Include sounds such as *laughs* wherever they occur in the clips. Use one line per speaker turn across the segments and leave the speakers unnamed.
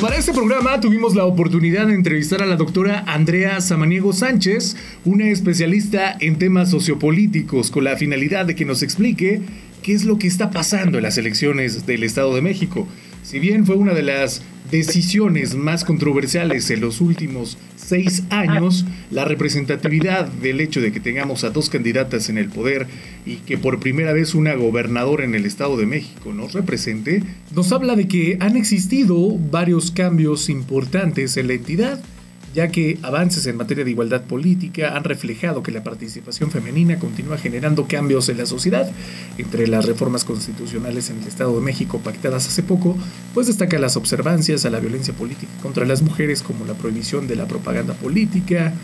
Para este programa tuvimos la oportunidad de entrevistar a la doctora Andrea Samaniego Sánchez, una especialista en temas sociopolíticos, con la finalidad de que nos explique qué es lo que está pasando en las elecciones del Estado de México. Si bien fue una de las decisiones más controversiales en los últimos seis años, la representatividad del hecho de que tengamos a dos candidatas en el poder y que por primera vez una gobernadora en el Estado de México nos represente, nos habla de que han existido varios cambios importantes en la entidad ya que avances en materia de igualdad política han reflejado que la participación femenina continúa generando cambios en la sociedad. Entre las reformas constitucionales en el Estado de México pactadas hace poco, pues destaca las observancias a la violencia política contra las mujeres como la prohibición de la propaganda política,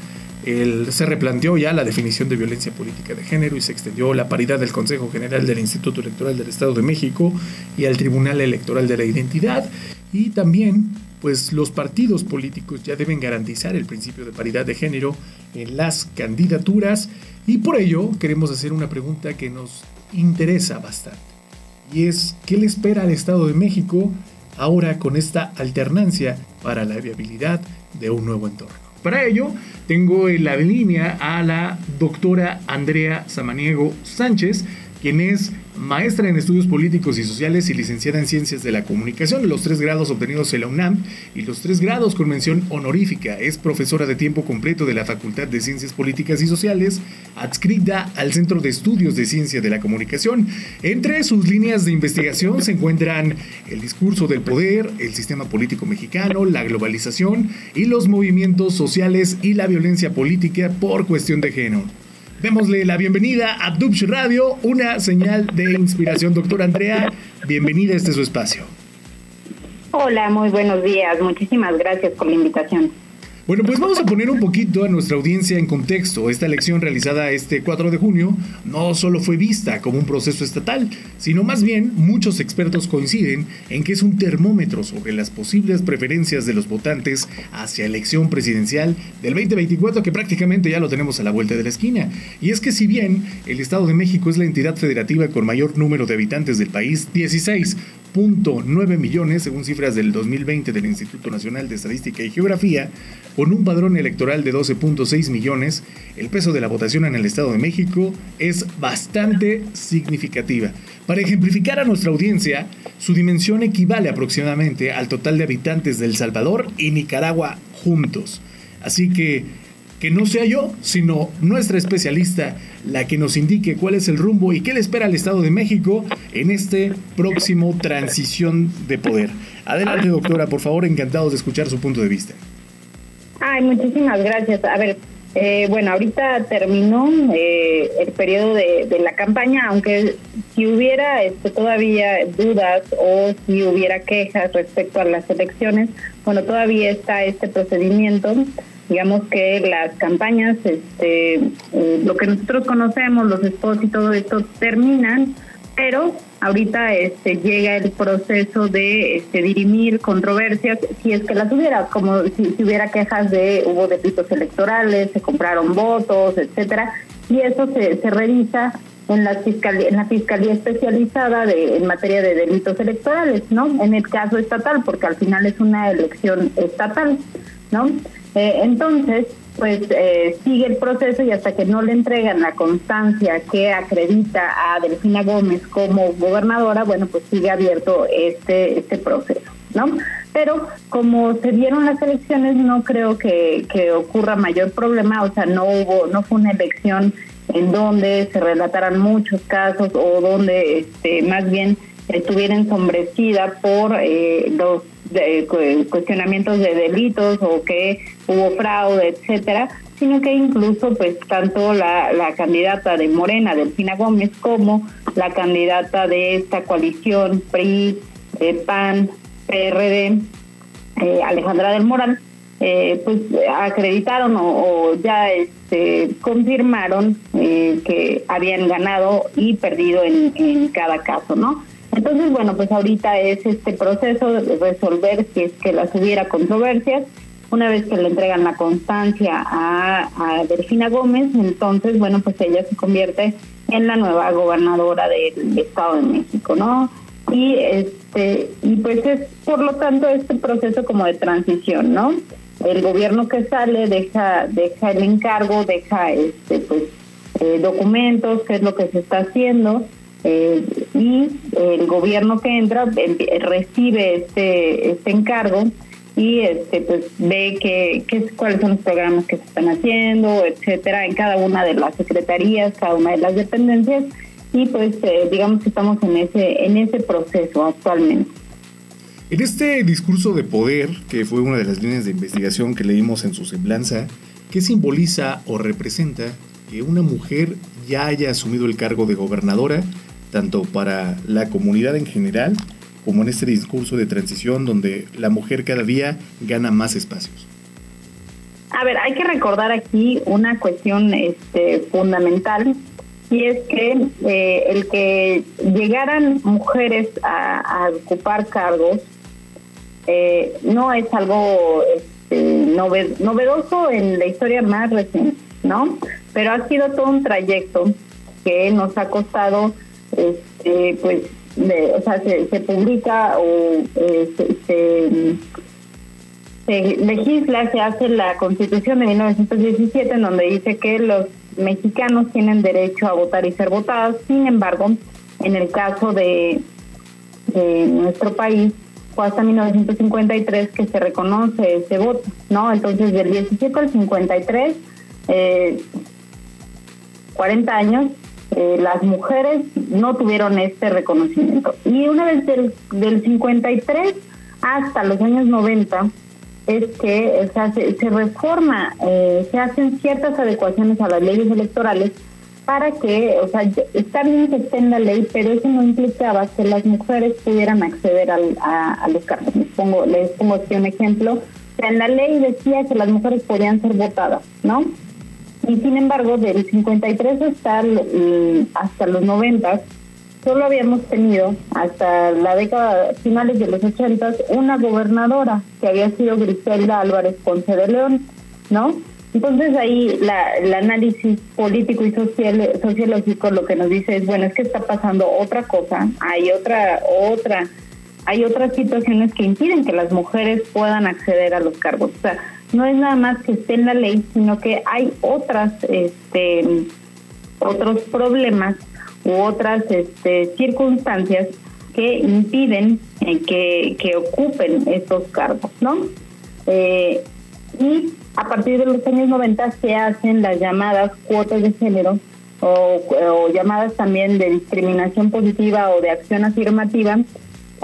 se replanteó ya la definición de violencia política de género y se extendió la paridad del Consejo General del Instituto Electoral del Estado de México y al Tribunal Electoral de la Identidad y también pues los partidos políticos ya deben garantizar el principio de paridad de género en las candidaturas y por ello queremos hacer una pregunta que nos interesa bastante. Y es, ¿qué le espera al Estado de México ahora con esta alternancia para la viabilidad de un nuevo entorno? Para ello, tengo en la línea a la doctora Andrea Samaniego Sánchez, quien es maestra en estudios políticos y sociales y licenciada en ciencias de la comunicación, los tres grados obtenidos en la UNAM y los tres grados con mención honorífica. Es profesora de tiempo completo de la Facultad de Ciencias Políticas y Sociales, adscrita al Centro de Estudios de Ciencia de la Comunicación. Entre sus líneas de investigación se encuentran el discurso del poder, el sistema político mexicano, la globalización y los movimientos sociales y la violencia política por cuestión de género. Démosle la bienvenida a Dubsh Radio, una señal de inspiración. Doctora Andrea, bienvenida a este su espacio.
Hola, muy buenos días. Muchísimas gracias por la invitación.
Bueno, pues vamos a poner un poquito a nuestra audiencia en contexto. Esta elección realizada este 4 de junio no solo fue vista como un proceso estatal, sino más bien muchos expertos coinciden en que es un termómetro sobre las posibles preferencias de los votantes hacia elección presidencial del 2024 que prácticamente ya lo tenemos a la vuelta de la esquina. Y es que si bien el Estado de México es la entidad federativa con mayor número de habitantes del país, 16, 9 millones, según cifras del 2020 del Instituto Nacional de Estadística y Geografía, con un padrón electoral de 12.6 millones, el peso de la votación en el Estado de México es bastante significativa. Para ejemplificar a nuestra audiencia, su dimensión equivale aproximadamente al total de habitantes de El Salvador y Nicaragua juntos. Así que que no sea yo, sino nuestra especialista la que nos indique cuál es el rumbo y qué le espera al Estado de México en este próximo transición de poder. Adelante, doctora, por favor, encantados de escuchar su punto de vista.
Ay, muchísimas gracias. A ver, eh, bueno, ahorita terminó eh, el periodo de, la campaña, aunque si hubiera este, todavía dudas o si hubiera quejas respecto a las elecciones, bueno, todavía está este procedimiento digamos que las campañas, este, eh, lo que nosotros conocemos, los spots y todo esto terminan, pero ahorita este llega el proceso de este, dirimir controversias, si es que las hubiera, como si, hubiera quejas de hubo delitos electorales, se compraron votos, etcétera, y eso se, se revisa en la fiscalía, en la fiscalía especializada de, en materia de delitos electorales, ¿no? En el caso estatal, porque al final es una elección estatal, ¿no? Eh, entonces, pues eh, sigue el proceso y hasta que no le entregan la constancia que acredita a Delfina Gómez como gobernadora, bueno, pues sigue abierto este este proceso, ¿no? Pero como se dieron las elecciones, no creo que, que ocurra mayor problema, o sea, no hubo, no fue una elección en donde se relataran muchos casos o donde este, más bien estuviera ensombrecida por eh, los de, cuestionamientos de delitos o que hubo fraude, etcétera, sino que incluso pues tanto la, la candidata de Morena, Delfina Gómez, como la candidata de esta coalición PRI, eh, PAN, PRD, eh, Alejandra del Moral, eh, pues acreditaron o, ya este, confirmaron que habían ganado y perdido en, en cada caso, ¿no? Entonces, bueno, pues ahorita es este proceso de resolver si es que las hubiera controversias. Una vez que le entregan la constancia a, a Delfina Gómez, entonces, bueno, pues ella se convierte en la nueva gobernadora del Estado de México, ¿no? y este y pues es por lo tanto este proceso como de transición, ¿no? El gobierno que sale deja deja el encargo, deja este pues eh, documentos, qué es lo que se está haciendo eh, y el gobierno que entra recibe este este encargo y este pues ve que, que, cuáles son los programas que se están haciendo, etcétera, en cada una de las secretarías, cada una de las dependencias y pues eh, digamos que estamos en ese en ese proceso actualmente.
En este discurso de poder, que fue una de las líneas de investigación que leímos en su semblanza, ¿qué simboliza o representa que una mujer ya haya asumido el cargo de gobernadora, tanto para la comunidad en general como en este discurso de transición donde la mujer cada día gana más espacios?
A ver, hay que recordar aquí una cuestión este, fundamental y es que eh, el que llegaran mujeres a, ocupar cargos eh, no es algo este, novedoso en la historia más reciente, ¿no? Pero ha sido todo un trayecto que nos ha costado, este, pues, o sea, se, publica o se, se legisla, se hace la Constitución de 1917 en donde dice que los mexicanos tienen derecho a votar y ser votados. Sin embargo, en el caso de, nuestro país, fue hasta 1953 que se reconoce ese voto, ¿no? Entonces, del 17 al 53, eh, 40 años, eh, las mujeres no tuvieron este reconocimiento. Y una vez del, del 53 hasta los años 90, es que o sea, se, reforma, eh, se hacen ciertas adecuaciones a las leyes electorales para que, o sea, está bien que esté en la ley, pero eso no implicaba que las mujeres pudieran acceder al, a, los cargos. Les pongo, les pongo aquí un ejemplo. en la ley decía que las mujeres podían ser votadas, ¿no? Y sin embargo, del 53 hasta, hasta los 90, solo habíamos tenido hasta la década finales de los 80 una gobernadora que había sido Griselda Álvarez Ponce de León, ¿no? Entonces ahí la, el análisis político y sociológico lo que nos dice es, bueno, es que está pasando otra cosa, hay otra, otra, hay otras situaciones que impiden que las mujeres puedan acceder a los cargos. O sea, no es nada más que esté en la ley, sino que hay otras, este, otros problemas u otras este, circunstancias que impiden eh, que, que, ocupen estos cargos, ¿no? Eh, y a partir de los años 90 se hacen las llamadas cuotas de género o, o, llamadas también de discriminación positiva o de acción afirmativa,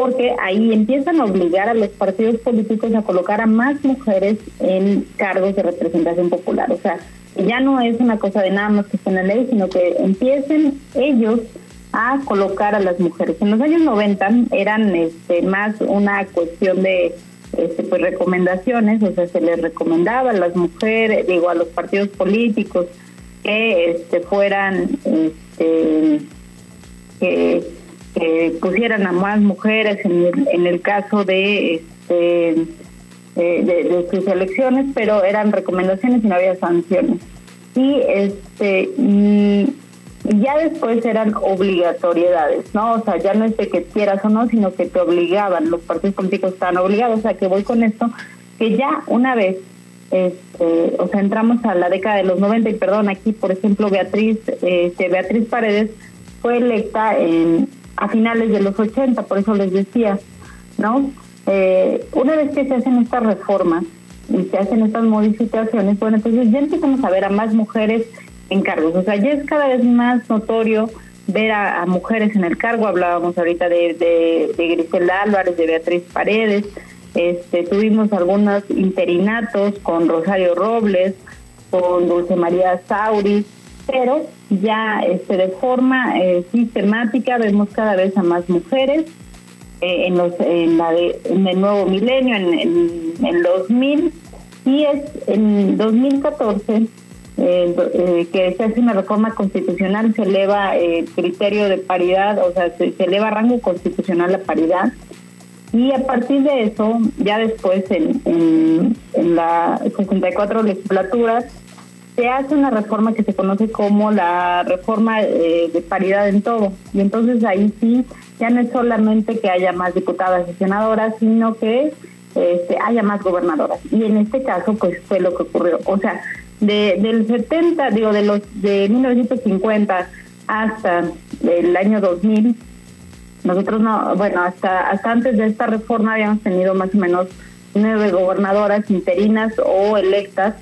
porque ahí empiezan a obligar a los partidos políticos a colocar a más mujeres en cargos de representación popular. O sea, ya no es una cosa de nada más que esté en la ley, sino que empiecen ellos a colocar a las mujeres. En los años 90 eran este, más una cuestión de este, pues recomendaciones, o sea, se les recomendaba a las mujeres, digo, a los partidos políticos que este, fueran, este, que, pusieran a más mujeres en el, en el caso de, este, de, de, sus elecciones, pero eran recomendaciones y no había sanciones. Y este y ya después eran obligatoriedades, ¿no? O sea, ya no es de que quieras o no, sino que te obligaban, los partidos políticos estaban obligados, o sea, que voy con esto, que ya una vez, este, o sea, entramos a la década de los 90 y perdón, aquí, por ejemplo, Beatriz, este, Beatriz Paredes fue electa en, a finales de los 80, por eso les decía, ¿no? Eh, una vez que se hacen estas reformas y se hacen estas modificaciones, bueno, entonces ya empezamos a ver a más mujeres en cargos. O sea, ya es cada vez más notorio ver a, mujeres en el cargo. Hablábamos ahorita de, de, de, Griselda Álvarez, de Beatriz Paredes. Este, tuvimos algunos interinatos con Rosario Robles, con Dulce María Sauri, pero ya este, de forma eh, sistemática vemos cada vez a más mujeres eh, en, los, en, la en el nuevo milenio, en, en, en 2000, y es en 2014 eh, eh, que se hace una reforma constitucional, se eleva el criterio de paridad, o sea, se, eleva rango constitucional la paridad. Y a partir de eso, ya después en, en, en la 64 legislaturas, se hace una reforma que se conoce como la reforma eh, de paridad en todo. Y entonces ahí sí, ya no es solamente que haya más diputadas y senadoras, sino que este, haya más gobernadoras. Y en este caso, pues fue lo que ocurrió. O sea, de, del 70, digo, de los de 1950 hasta el año 2000, nosotros no, bueno, hasta, hasta antes de esta reforma habíamos tenido más o menos nueve gobernadoras interinas o electas,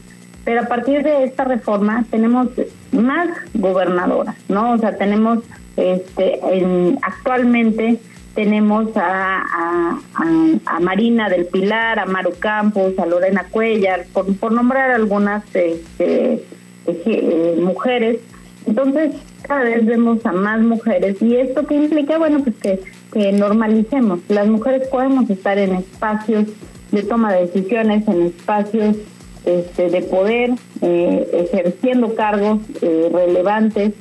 pero a partir de esta reforma tenemos más gobernadoras, ¿no? O sea, tenemos este, en, actualmente tenemos a, Marina del Pilar, a Maru Campos, a Lorena Cuellar, por, nombrar algunas este, eh, mujeres. Entonces, cada vez vemos a más mujeres y esto que implica, bueno, pues que, que normalicemos. Las mujeres podemos estar en espacios de toma de decisiones, en espacios este, de poder, eh, ejerciendo cargos eh, relevantes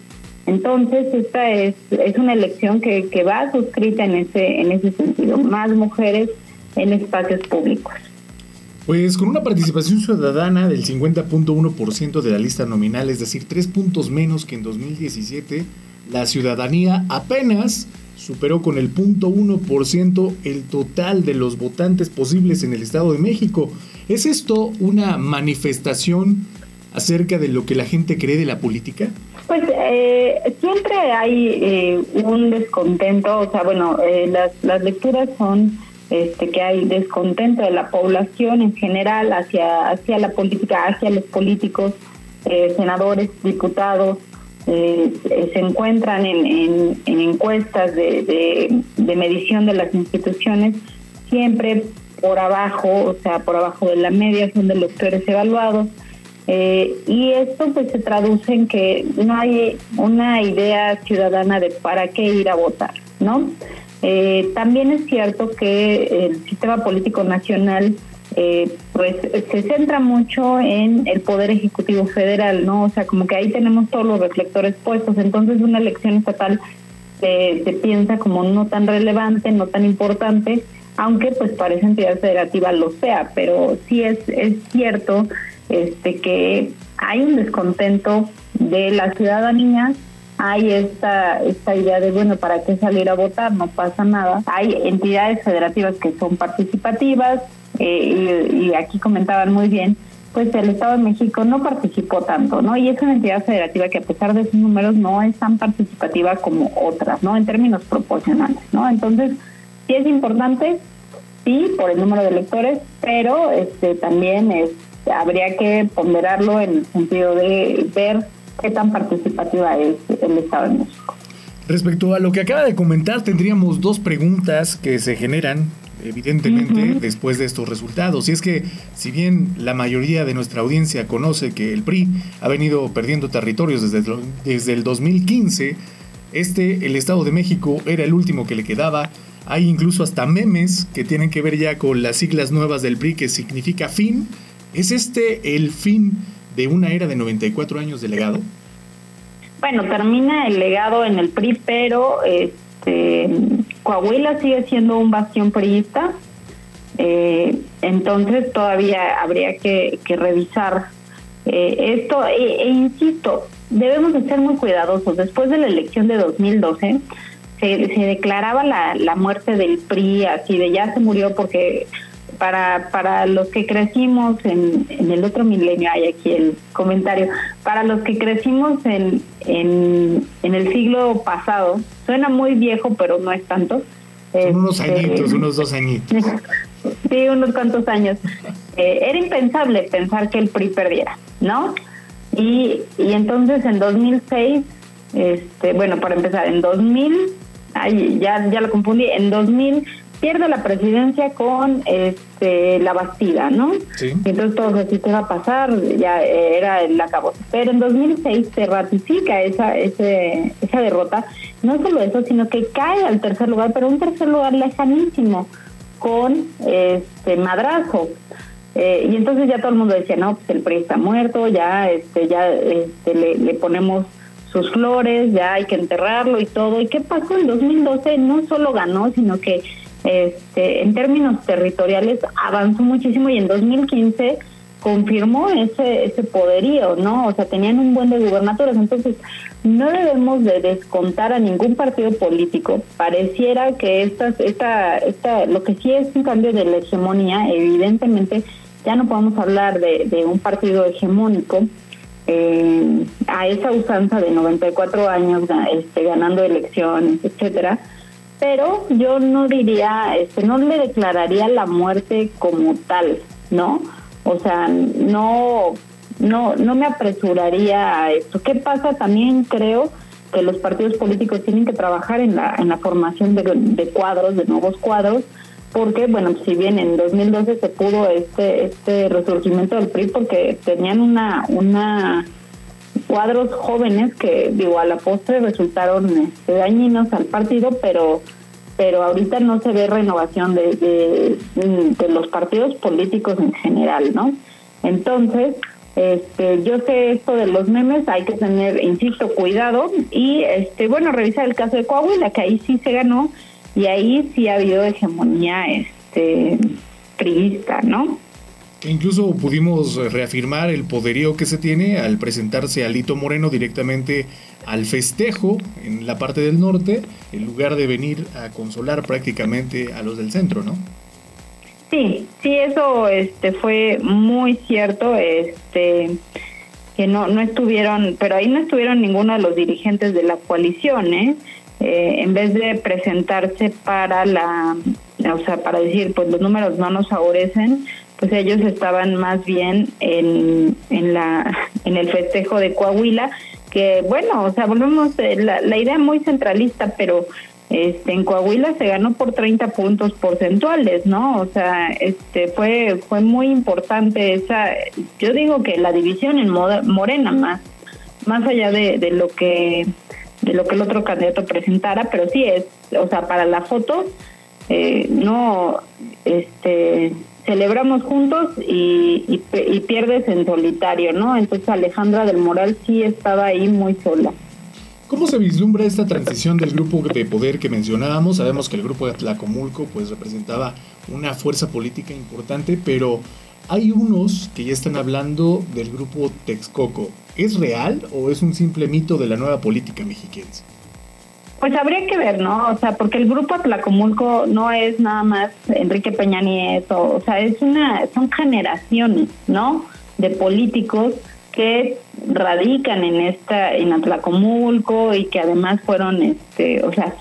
entonces, esta es, es una elección que, que va suscrita en ese, en ese sentido, más mujeres en espacios públicos.
Pues con una participación ciudadana del 50.1% de la lista nominal, es decir, tres puntos menos que en 2017, la ciudadanía apenas superó con el 0.1% el total de los votantes posibles en el Estado de México. ¿Es esto una manifestación acerca de lo que la gente cree de la política?
Pues eh, siempre hay eh, un descontento, o sea, bueno, eh, las, las lecturas son este, que hay descontento de la población en general hacia, hacia la política, hacia los políticos, senadores, diputados, se encuentran en, en, encuestas de medición de las instituciones siempre por abajo, o sea, por abajo de la media son de los peores evaluados eh, y esto pues se traduce en que no hay una idea ciudadana de para qué ir a votar, ¿no? Eh, también es cierto que el sistema político nacional eh, pues se centra mucho en el poder ejecutivo federal, ¿no? O sea, como que ahí tenemos todos los reflectores puestos, entonces una elección estatal se, se piensa como no tan relevante, no tan importante, aunque pues para esa entidad federativa lo sea, pero sí es, es cierto este que hay un descontento de la ciudadanía. Hay esta esta idea de bueno para qué salir a votar no pasa nada. Hay entidades federativas que son participativas eh, y, aquí comentaban muy bien pues el Estado de México no participó tanto no y es una entidad federativa que a pesar de sus números no es tan participativa como otras no en términos proporcionales no entonces sí es importante sí por el número de electores pero este también es habría que ponderarlo en el sentido de ver qué tan participativa es el Estado de México.
Respecto a lo que acaba de comentar, tendríamos dos preguntas que se generan evidentemente después de estos resultados. Y es que si bien la mayoría de nuestra audiencia conoce que el PRI ha venido perdiendo territorios desde, desde el 2015, este, el Estado de México, era el último que le quedaba. Hay incluso hasta memes que tienen que ver ya con las siglas nuevas del PRI que significa fin ¿Es este el fin de una era de 94 años de legado?
Bueno, termina el legado en el PRI, pero este, Coahuila sigue siendo un bastión priista. Eh, entonces todavía habría que, revisar eh, esto. E, e, insisto, debemos de ser muy cuidadosos. Después de la elección de 2012, se, se declaraba la, la muerte del PRI, así de ya se murió porque para, para los que crecimos en, en el otro milenio, hay aquí el comentario, para los que crecimos en, en, en el siglo pasado, suena muy viejo, pero no es tanto.
Son unos este, añitos, unos dos añitos. *laughs*
sí, unos cuantos años. Eh, era impensable pensar que el PRI perdiera, ¿no? Y, y entonces en 2006, este, bueno, para empezar, en 2000, ay, ya, ya lo confundí, en 2000 pierde la presidencia con este la Bastida, ¿no? Sí. Entonces todo así te va a pasar, ya era el acabo. Pero en 2006 se ratifica esa ese, esa derrota, no solo eso, sino que cae al tercer lugar, pero un tercer lugar lejanísimo con este madrazo. Eh, y entonces ya todo el mundo decía, no, pues el PRI está muerto, ya este ya este, le, le ponemos sus flores, ya hay que enterrarlo y todo. ¿Y qué pasó en 2012? No solo ganó, sino que este, en términos territoriales avanzó muchísimo y en 2015 confirmó ese, ese poderío, ¿no? O sea, tenían un buen de gubernaturas, entonces no debemos de descontar a ningún partido político. Pareciera que esta, esta, esta, lo que sí es un cambio de la hegemonía, evidentemente ya no podemos hablar de, de un partido hegemónico, eh, a esa usanza de 94 años este, ganando elecciones, etcétera. Pero yo no diría, este, no le declararía la muerte como tal, ¿no? O sea, no, no, no me apresuraría a esto. ¿Qué pasa? También creo que los partidos políticos tienen que trabajar en la, en la formación de, de cuadros, de nuevos cuadros, porque bueno si bien en 2012 se pudo este este resurgimiento del PRI porque tenían una una cuadros jóvenes que digo a la postre resultaron este, dañinos al partido pero pero ahorita no se ve renovación de, de, de los partidos políticos en general no entonces este, yo sé esto de los memes, hay que tener, insisto, cuidado y, este, bueno, revisar el caso de Coahuila, que ahí sí se ganó y ahí sí ha habido hegemonía este priista, ¿no?
Que incluso pudimos reafirmar el poderío que se tiene al presentarse a Lito Moreno directamente al festejo en la parte del norte, en lugar de venir a consolar prácticamente a los del centro, ¿no?
Sí, sí, eso este fue muy cierto, este que no no estuvieron, pero ahí no estuvieron ninguno de los dirigentes de la coalición, ¿eh? Eh, en vez de presentarse para la, o sea, para decir, pues los números no nos favorecen, pues ellos estaban más bien en, en, la, en el festejo de Coahuila, que bueno, o sea, volvemos, la, la idea muy centralista, pero este en Coahuila se ganó por 30 puntos porcentuales, ¿no? O sea, este fue fue muy importante esa yo digo que la división en Morena más más allá de, de lo que de lo que el otro candidato presentara, pero sí es, o sea, para la foto, eh, no, este, celebramos juntos y, y, pierdes en solitario, ¿no? Entonces Alejandra del Moral sí estaba ahí muy sola.
¿Cómo se vislumbra esta transición del grupo de poder que mencionábamos? Sabemos que el grupo de Tlacomulco pues representaba una fuerza política importante, pero hay unos que ya están hablando del grupo Texcoco. ¿Es real o es un simple mito de la nueva política mexiquense?
Pues habría que ver, ¿no? O sea, porque el grupo Tlacomulco no es nada más Enrique Peña Nieto, o sea, es una, son generaciones, ¿no? De políticos que radican en esta, en Atlacomulco y que además fueron, este, o sea,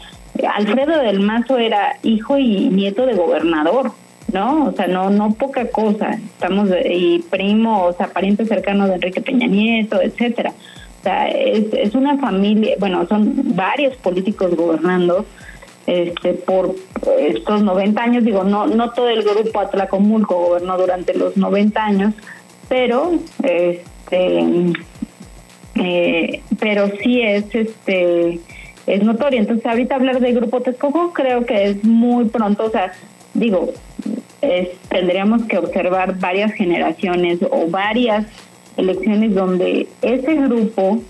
Alfredo del Mazo era hijo y nieto de gobernador, ¿no? O sea, no no poca cosa. Estamos y primo, o sea, pariente cercano de Enrique Peña Nieto, etcétera. O sea, es, es una familia, bueno, son varios políticos gobernando este por estos 90 años, digo, no no todo el grupo Atlacomulco gobernó durante los 90 años, pero este eh, pero sí es este es notorio. Entonces, ahorita hablar de Grupo Texcoco creo que es muy pronto, o sea, digo, tendríamos que observar varias generaciones o varias elecciones donde ese grupo,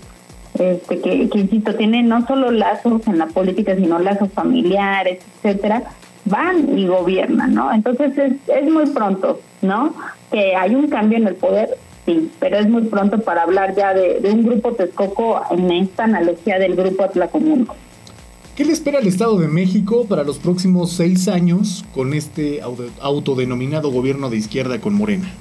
este, que, insisto, tiene no solo lazos en la política, sino lazos familiares, etcétera, van y gobiernan, ¿no? Entonces es, es muy pronto, ¿no? Que hay un cambio en el poder, sí, pero es muy pronto para hablar ya de, de un grupo Texcoco en esta analogía del grupo Atlacomulco.
¿Qué le espera al Estado de México para los próximos seis años con este autodenominado gobierno de izquierda con Morena?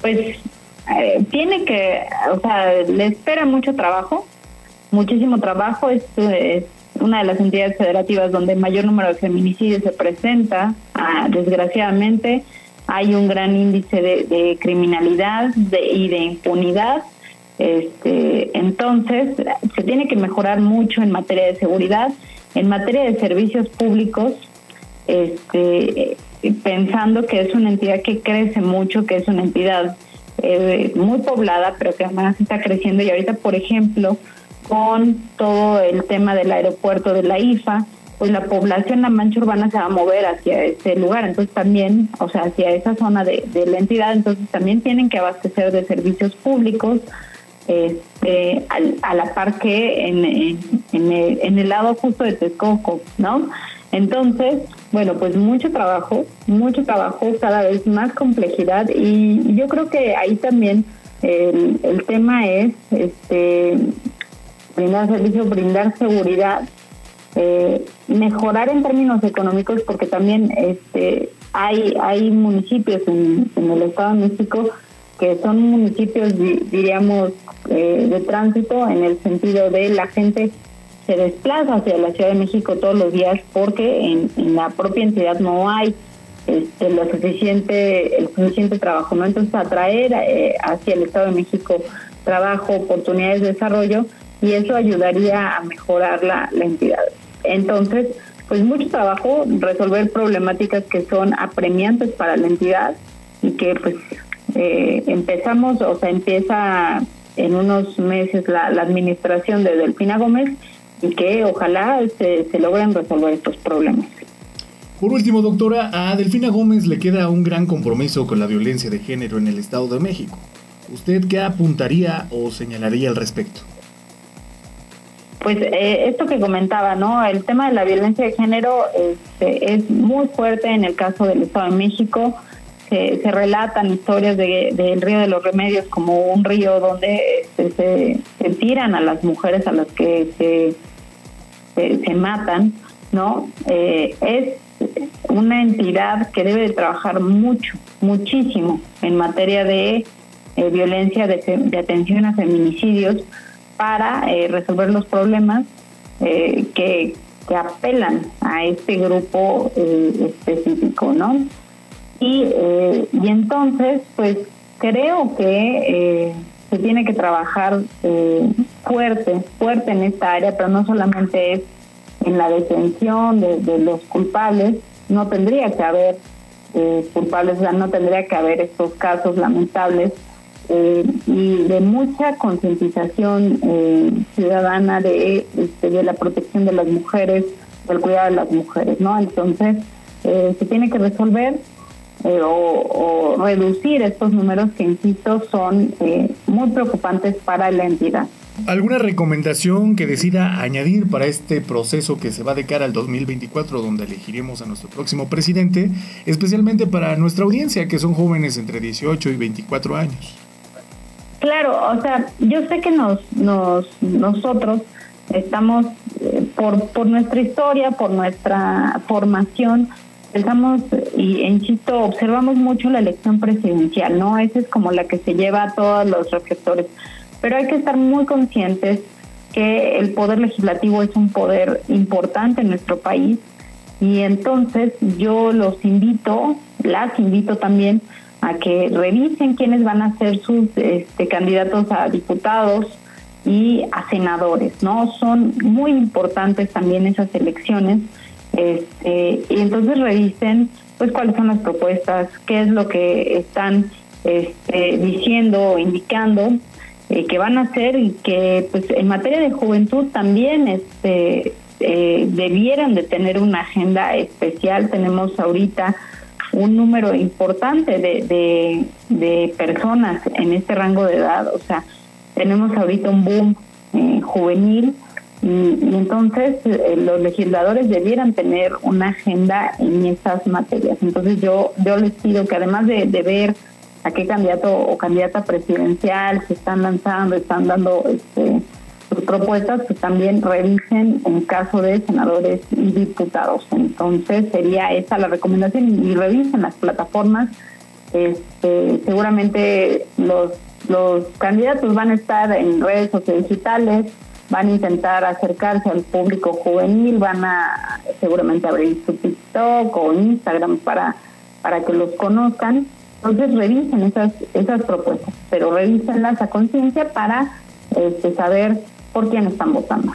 Pues eh, tiene que, o sea, le espera mucho trabajo, muchísimo trabajo. Es, una de las entidades federativas donde mayor número de feminicidios se presenta, ah, desgraciadamente. Hay un gran índice de, criminalidad y de impunidad este, entonces, se tiene que mejorar mucho en materia de seguridad, en materia de servicios públicos, este, pensando que es una entidad que crece mucho, que es una entidad eh, muy poblada, pero que además está creciendo. Y ahorita, por ejemplo, con todo el tema del aeropuerto de la IFA, pues la población, la mancha urbana se va a mover hacia ese lugar, entonces también, o sea, hacia esa zona de, de la entidad, entonces también tienen que abastecer de servicios públicos, este, a la par que en, en, el, lado justo de Texcoco, ¿no? Entonces, bueno, pues mucho trabajo, mucho trabajo, cada vez más complejidad y yo creo que ahí también el, el tema es este brindar servicio, brindar seguridad, eh, mejorar en términos económicos porque también este hay hay municipios en, el Estado de México que son municipios diríamos eh, de tránsito en el sentido de la gente se desplaza hacia la Ciudad de México todos los días porque en, la propia entidad no hay este, lo suficiente, el suficiente trabajo, ¿no? Entonces atraer eh, hacia el Estado de México trabajo, oportunidades de desarrollo y eso ayudaría a mejorar la, la entidad. Entonces, pues mucho trabajo, resolver problemáticas que son apremiantes para la entidad y que pues eh, empezamos, o sea, empieza en unos meses la, administración de Delfina Gómez y que ojalá se, se logren resolver estos problemas.
Por último, doctora, a Delfina Gómez le queda un gran compromiso con la violencia de género en el Estado de México. ¿Usted qué apuntaría o señalaría al respecto?
Pues eh, esto que comentaba, ¿no? El tema de la violencia de género este, es muy fuerte en el caso del Estado de México se, relatan historias del río de los remedios como un río donde este, se, tiran a las mujeres a las que se, se, matan, ¿no? Eh, es una entidad que debe de trabajar mucho, muchísimo en materia de eh, violencia, de, atención a feminicidios para eh, resolver los problemas que, que apelan a este grupo específico, ¿no? Y, eh, y entonces, pues creo que eh, se tiene que trabajar eh, fuerte, fuerte en esta área, pero no solamente es en la detención de, los culpables, no tendría que haber culpables, o sea, no tendría que haber estos casos lamentables y de mucha concientización ciudadana de, este, de la protección de las mujeres, del cuidado de las mujeres, ¿no? Entonces, se tiene que resolver eh, o, reducir estos números que, insisto, son eh, muy preocupantes para la entidad.
¿Alguna recomendación que decida añadir para este proceso que se va de cara al 2024, donde elegiremos a nuestro próximo presidente, especialmente para nuestra audiencia, que son jóvenes entre 18 y 24 años?
Claro, o sea, yo sé que nos, nos nosotros estamos, eh, por, por nuestra historia, por nuestra formación, pensamos y insisto, observamos mucho la elección presidencial, ¿no? Esa es como la que se lleva a todos los reflectores. Pero hay que estar muy conscientes que el poder legislativo es un poder importante en nuestro país y entonces yo los invito, las invito también a que revisen quiénes van a ser sus este, candidatos a diputados y a senadores, ¿no? Son muy importantes también esas elecciones este, y entonces revisen pues cuáles son las propuestas, qué es lo que están este, diciendo o indicando eh, que van a hacer y que pues en materia de juventud también este eh, debieran de tener una agenda especial. Tenemos ahorita un número importante de, de, personas en este rango de edad, o sea, tenemos ahorita un boom eh, juvenil y, entonces eh, los legisladores debieran tener una agenda en esas materias. Entonces yo, yo les pido que además de, ver a qué candidato o candidata presidencial se están lanzando, están dando este, propuestas, que también revisen en caso de senadores y diputados. Entonces sería esa la recomendación y, revisen las plataformas. Este, seguramente los, los candidatos van a estar en redes sociales van a intentar acercarse al público juvenil, van a seguramente abrir su TikTok o Instagram para, para que los conozcan. Entonces revisen esas, esas propuestas, pero revísenlas a conciencia para este, saber por quién están votando.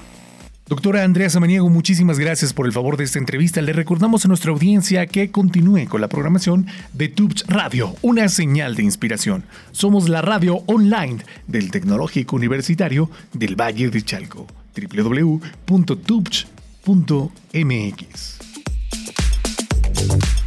Doctora Andrea Samaniego, muchísimas gracias por el favor de esta entrevista. Le recordamos a nuestra audiencia que continúe con la programación de Tubes Radio, una señal de inspiración. Somos la radio online del Tecnológico Universitario del Valle de Chalco. www.tubch.mx